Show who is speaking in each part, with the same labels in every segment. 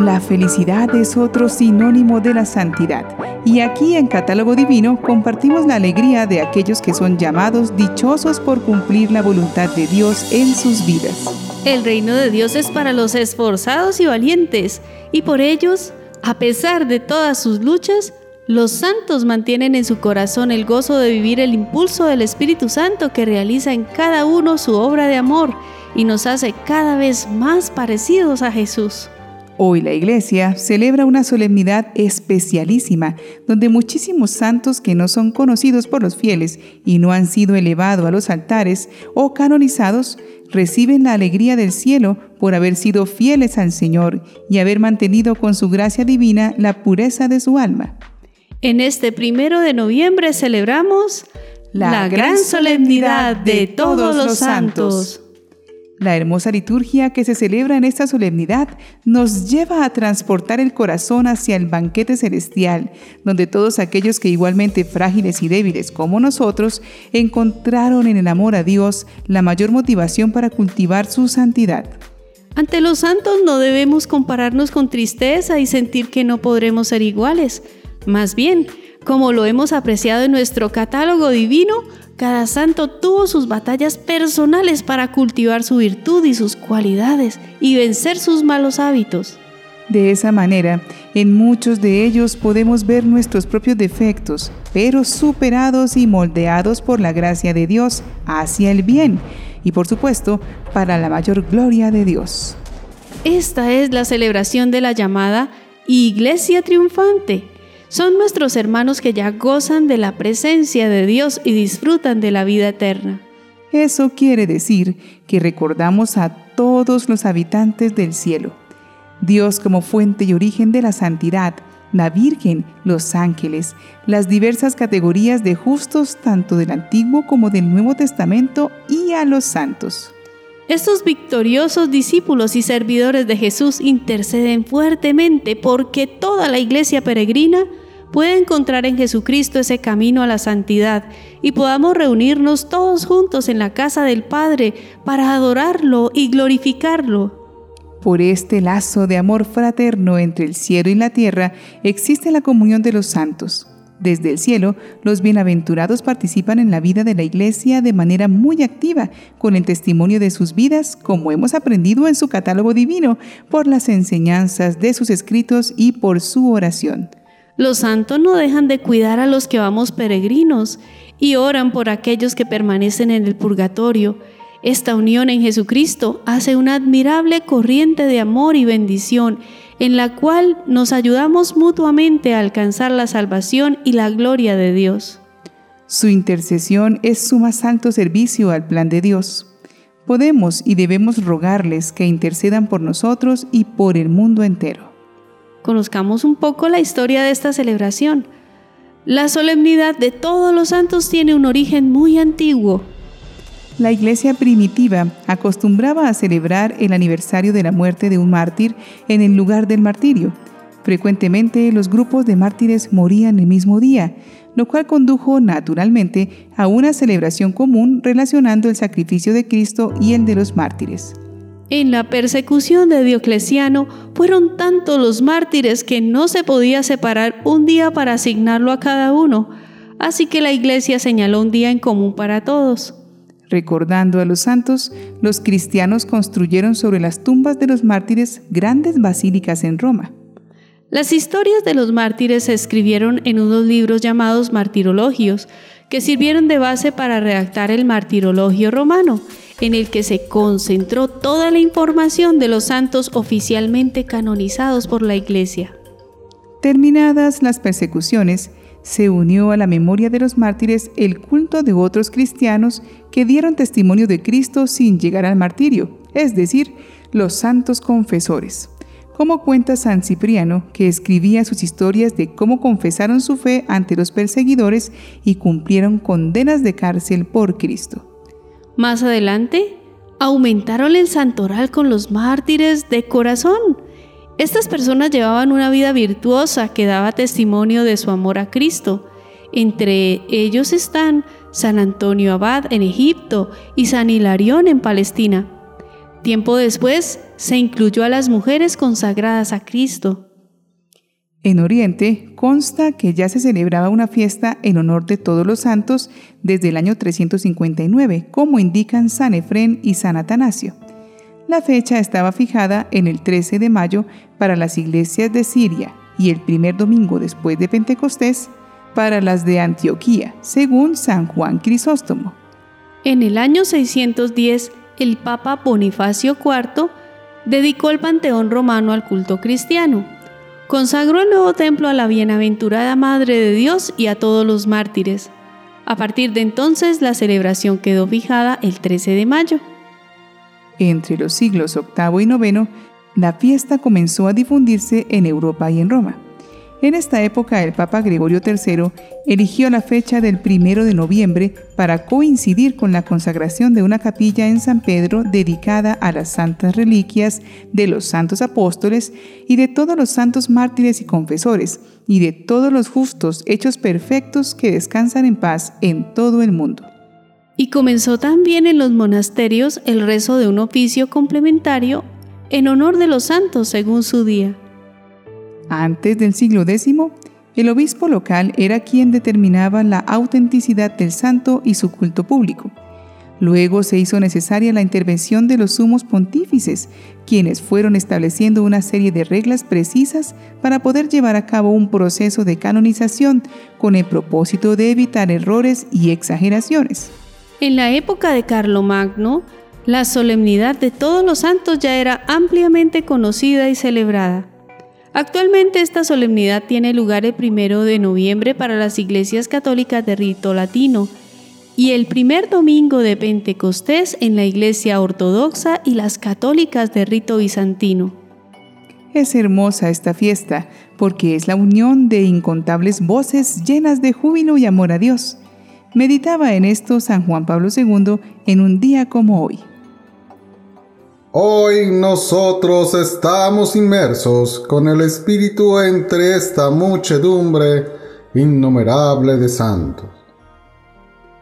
Speaker 1: La felicidad es otro sinónimo de la santidad. Y aquí en Catálogo Divino compartimos la alegría de aquellos que son llamados dichosos por cumplir la voluntad de Dios en sus vidas.
Speaker 2: El reino de Dios es para los esforzados y valientes, y por ellos, a pesar de todas sus luchas, los santos mantienen en su corazón el gozo de vivir el impulso del Espíritu Santo que realiza en cada uno su obra de amor y nos hace cada vez más parecidos a Jesús.
Speaker 1: Hoy la Iglesia celebra una solemnidad especialísima, donde muchísimos santos que no son conocidos por los fieles y no han sido elevados a los altares o canonizados, reciben la alegría del cielo por haber sido fieles al Señor y haber mantenido con su gracia divina la pureza de su alma.
Speaker 2: En este primero de noviembre celebramos la, gran solemnidad de todos los santos.
Speaker 1: La hermosa liturgia que se celebra en esta solemnidad nos lleva a transportar el corazón hacia el banquete celestial, donde todos aquellos que igualmente frágiles y débiles como nosotros encontraron en el amor a Dios la mayor motivación para cultivar su santidad.
Speaker 2: Ante los santos no debemos compararnos con tristeza y sentir que no podremos ser iguales. Más bien, como lo hemos apreciado en nuestro catálogo divino, cada santo tuvo sus batallas personales para cultivar su virtud y sus cualidades y vencer sus malos hábitos.
Speaker 1: De esa manera, en muchos de ellos podemos ver nuestros propios defectos, pero superados y moldeados por la gracia de Dios hacia el bien y por supuesto para la mayor gloria de Dios.
Speaker 2: Esta es la celebración de la llamada Iglesia Triunfante son nuestros hermanos que ya gozan de la presencia de Dios y disfrutan de la vida eterna.
Speaker 1: Eso quiere decir que recordamos a todos los habitantes del cielo. Dios como fuente y origen de la santidad, la Virgen, los ángeles, las diversas categorías de justos tanto del Antiguo como del Nuevo Testamento y a los santos.
Speaker 2: Estos victoriosos discípulos y servidores de Jesús interceden fuertemente porque toda la iglesia peregrina pueda encontrar en Jesucristo ese camino a la santidad y podamos reunirnos todos juntos en la casa del Padre para adorarlo y glorificarlo.
Speaker 1: Por este lazo de amor fraterno entre el cielo y la tierra existe la comunión de los santos. Desde el cielo, los bienaventurados participan en la vida de la Iglesia de manera muy activa, con el testimonio de sus vidas, como hemos aprendido en su catálogo divino, por las enseñanzas de sus escritos y por su oración.
Speaker 2: Los santos no dejan de cuidar a los que vamos peregrinos y oran por aquellos que permanecen en el purgatorio. Esta unión en Jesucristo hace una admirable corriente de amor y bendición en la cual nos ayudamos mutuamente a alcanzar la salvación y la gloria de Dios.
Speaker 1: Su intercesión es su más alto servicio al plan de Dios. Podemos y debemos rogarles que intercedan por nosotros y por el mundo entero.
Speaker 2: Conozcamos un poco la historia de esta celebración. La solemnidad de todos los santos tiene un origen muy antiguo.
Speaker 1: La iglesia primitiva acostumbraba a celebrar el aniversario de la muerte de un mártir en el lugar del martirio. Frecuentemente los grupos de mártires morían el mismo día, lo cual condujo naturalmente a una celebración común relacionando el sacrificio de Cristo y el de los mártires.
Speaker 2: En la persecución de Diocleciano fueron tantos los mártires que no se podía separar un día para asignarlo a cada uno, así que la iglesia señaló un día en común para todos.
Speaker 1: Recordando a los santos, los cristianos construyeron sobre las tumbas de los mártires grandes basílicas en Roma.
Speaker 2: Las historias de los mártires se escribieron en unos libros llamados martirologios, que sirvieron de base para redactar el martirologio romano, en el que se concentró toda la información de los santos oficialmente canonizados por la Iglesia.
Speaker 1: Terminadas las persecuciones, se unió a la memoria de los mártires el culto de otros cristianos que dieron testimonio de Cristo sin llegar al martirio, es decir, los santos confesores. Como cuenta San Cipriano, que escribía sus historias de cómo confesaron su fe ante los perseguidores y cumplieron condenas de cárcel por Cristo.
Speaker 2: Más adelante, aumentaron el santoral con los mártires de corazón. Estas personas llevaban una vida virtuosa que daba testimonio de su amor a Cristo. Entre ellos están San Antonio Abad en Egipto y San Hilarión en Palestina. Tiempo después se incluyó a las mujeres consagradas a Cristo.
Speaker 1: En Oriente consta que ya se celebraba una fiesta en honor de todos los santos desde el año 359, como indican San Efrén y San Atanasio. La fecha estaba fijada en el 13 de mayo para las iglesias de Siria y el primer domingo después de Pentecostés para las de Antioquía, según San Juan Crisóstomo.
Speaker 2: En el año 610, el Papa Bonifacio IV dedicó el Panteón romano al culto cristiano consagró el nuevo templo a la bienaventurada Madre de Dios y a todos los mártires. A partir de entonces la celebración quedó fijada el 13 de mayo.
Speaker 1: Entre los siglos VIII y IX, la fiesta comenzó a difundirse en Europa y en Roma. En esta época el Papa Gregorio III eligió la fecha del primero de noviembre para coincidir con la consagración de una capilla en San Pedro dedicada a las santas reliquias de los santos apóstoles y de todos los santos mártires y confesores, y de todos los justos hechos perfectos que descansan en paz en todo el mundo.
Speaker 2: Y comenzó también en los monasterios el rezo de un oficio complementario en honor de los santos según su día.
Speaker 1: Antes del siglo X, el obispo local era quien determinaba la autenticidad del santo y su culto público. Luego se hizo necesaria la intervención de los sumos pontífices, quienes fueron estableciendo una serie de reglas precisas para poder llevar a cabo un proceso de canonización con el propósito de evitar errores y exageraciones.
Speaker 2: En la época de Carlomagno, la solemnidad de todos los santos ya era ampliamente conocida y celebrada. Actualmente esta solemnidad tiene lugar el primero de noviembre para las iglesias católicas de rito latino y el primer domingo de Pentecostés en la iglesia ortodoxa y las católicas de rito bizantino.
Speaker 1: Es hermosa esta fiesta porque es la unión de incontables voces llenas de júbilo y amor a Dios. Meditaba en esto San Juan Pablo II en un día como hoy.
Speaker 3: Hoy nosotros estamos inmersos con el Espíritu entre esta muchedumbre innumerable de santos,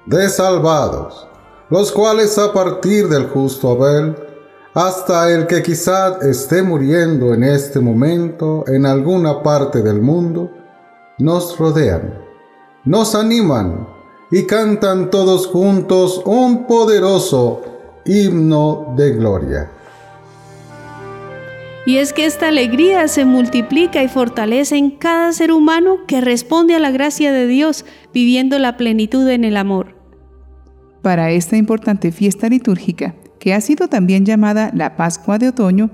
Speaker 3: de salvados, los cuales a partir del justo Abel, hasta el que quizá esté muriendo en este momento en alguna parte del mundo, nos rodean, nos animan y cantan todos juntos un poderoso himno de gloria.
Speaker 2: Y es que esta alegría se multiplica y fortalece en cada ser humano que responde a la gracia de Dios, viviendo la plenitud en el amor.
Speaker 1: Para esta importante fiesta litúrgica, que ha sido también llamada la Pascua de Otoño,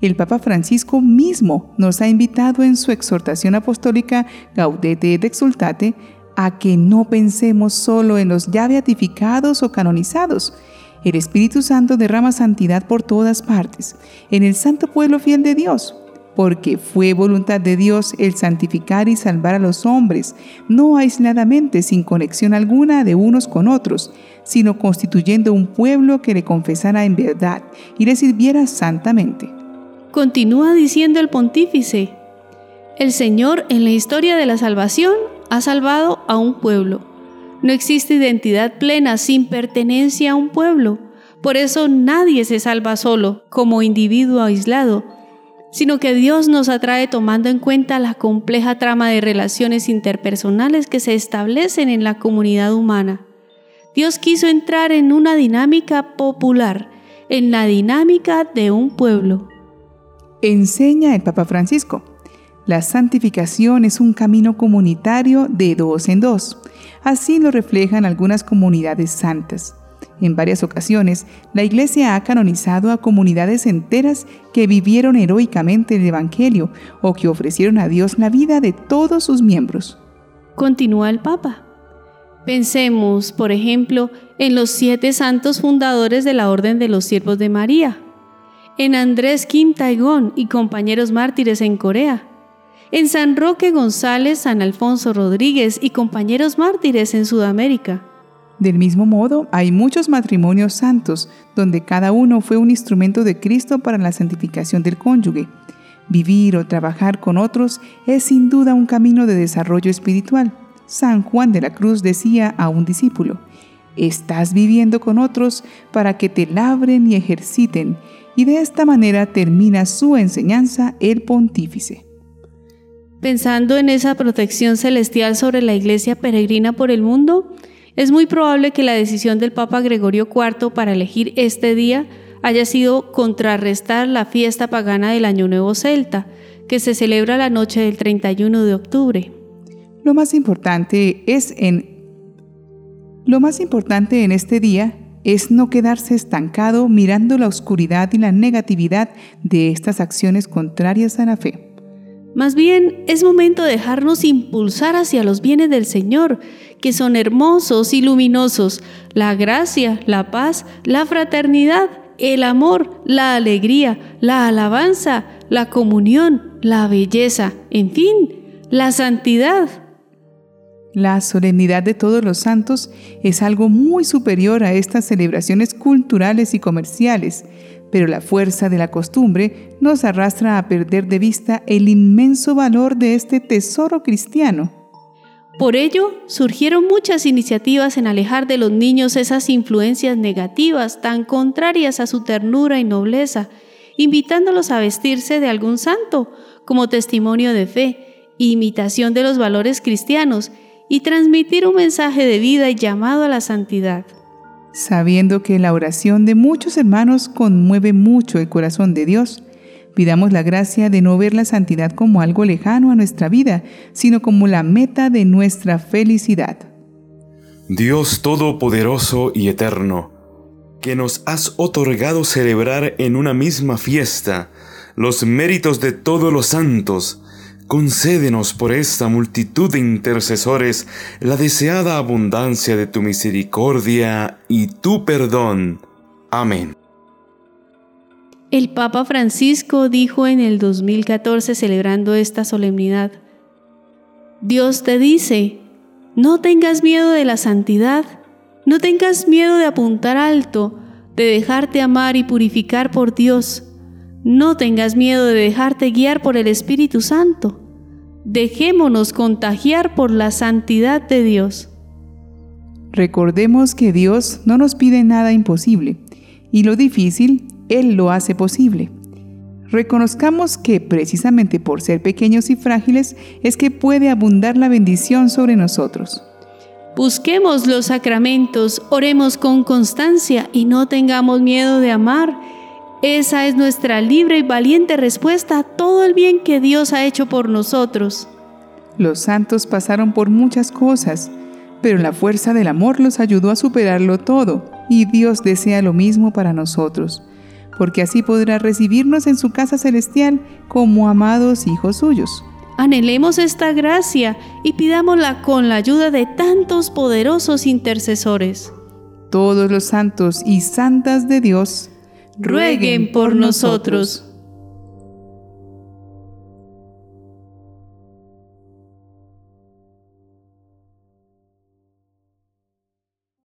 Speaker 1: el Papa Francisco mismo nos ha invitado en su exhortación apostólica Gaudete et Exultate a que no pensemos solo en los ya beatificados o canonizados, el Espíritu Santo derrama santidad por todas partes, en el santo pueblo fiel de Dios, porque fue voluntad de Dios el santificar y salvar a los hombres, no aisladamente sin conexión alguna de unos con otros, sino constituyendo un pueblo que le confesara en verdad y le sirviera santamente.
Speaker 2: Continúa diciendo el pontífice, el Señor en la historia de la salvación ha salvado a un pueblo no existe identidad plena sin pertenencia a un pueblo. Por eso nadie se salva solo, como individuo aislado, sino que Dios nos atrae tomando en cuenta la compleja trama de relaciones interpersonales que se establecen en la comunidad humana. Dios quiso entrar en una dinámica popular, en la dinámica de un pueblo.
Speaker 1: Enseña el Papa Francisco. La santificación es un camino comunitario de dos en dos. Así lo reflejan algunas comunidades santas. En varias ocasiones, la Iglesia ha canonizado a comunidades enteras que vivieron heroicamente el Evangelio o que ofrecieron a Dios la vida de todos sus miembros.
Speaker 2: Continúa el Papa. Pensemos, por ejemplo, en los siete santos fundadores de la Orden de los Siervos de María, en Andrés Kim Taigón y compañeros mártires en Corea, en San Roque González, San Alfonso Rodríguez y compañeros mártires en Sudamérica.
Speaker 1: Del mismo modo, hay muchos matrimonios santos donde cada uno fue un instrumento de Cristo para la santificación del cónyuge. Vivir o trabajar con otros es sin duda un camino de desarrollo espiritual. San Juan de la Cruz decía a un discípulo, Estás viviendo con otros para que te labren y ejerciten y de esta manera termina su enseñanza el pontífice.
Speaker 2: Pensando en esa protección celestial sobre la iglesia peregrina por el mundo, es muy probable que la decisión del Papa Gregorio IV para elegir este día haya sido contrarrestar la fiesta pagana del Año Nuevo Celta, que se celebra la noche del 31 de octubre.
Speaker 1: Lo más importante es en lo más importante en este día es no quedarse estancado mirando la oscuridad y la negatividad de estas acciones contrarias a la fe.
Speaker 2: Más bien es momento de dejarnos impulsar hacia los bienes del Señor, que son hermosos y luminosos, la gracia, la paz, la fraternidad, el amor, la alegría, la alabanza, la comunión, la belleza, en fin, la santidad.
Speaker 1: La solemnidad de todos los santos es algo muy superior a estas celebraciones culturales y comerciales, pero la fuerza de la costumbre nos arrastra a perder de vista el inmenso valor de este tesoro cristiano.
Speaker 2: Por ello, surgieron muchas iniciativas en alejar de los niños esas influencias negativas tan contrarias a su ternura y nobleza, invitándolos a vestirse de algún santo como testimonio de fe, imitación de los valores cristianos y transmitir un mensaje de vida y llamado a la santidad
Speaker 1: sabiendo que la oración de muchos hermanos conmueve mucho el corazón de Dios. Pidamos la gracia de no ver la santidad como algo lejano a nuestra vida, sino como la meta de nuestra felicidad.
Speaker 4: Dios Todopoderoso y Eterno, que nos has otorgado celebrar en una misma fiesta los méritos de todos los santos, Concédenos por esta multitud de intercesores la deseada abundancia de tu misericordia y tu perdón. Amén.
Speaker 2: El Papa Francisco dijo en el 2014 celebrando esta solemnidad, Dios te dice, no tengas miedo de la santidad, no tengas miedo de apuntar alto, de dejarte amar y purificar por Dios, no tengas miedo de dejarte guiar por el Espíritu Santo. Dejémonos contagiar por la santidad de Dios.
Speaker 1: Recordemos que Dios no nos pide nada imposible y lo difícil, Él lo hace posible. Reconozcamos que precisamente por ser pequeños y frágiles es que puede abundar la bendición sobre nosotros.
Speaker 2: Busquemos los sacramentos, oremos con constancia y no tengamos miedo de amar esa es nuestra libre y valiente respuesta a todo el bien que Dios ha hecho por nosotros.
Speaker 1: Los santos pasaron por muchas cosas, pero la fuerza del amor los ayudó a superarlo todo, y Dios desea lo mismo para nosotros, porque así podrá recibirnos en su casa celestial como amados hijos suyos.
Speaker 2: Anhelemos esta gracia y pidámosla con la ayuda de tantos poderosos intercesores.
Speaker 1: Todos los santos y santas de Dios,
Speaker 2: rueguen por nosotros.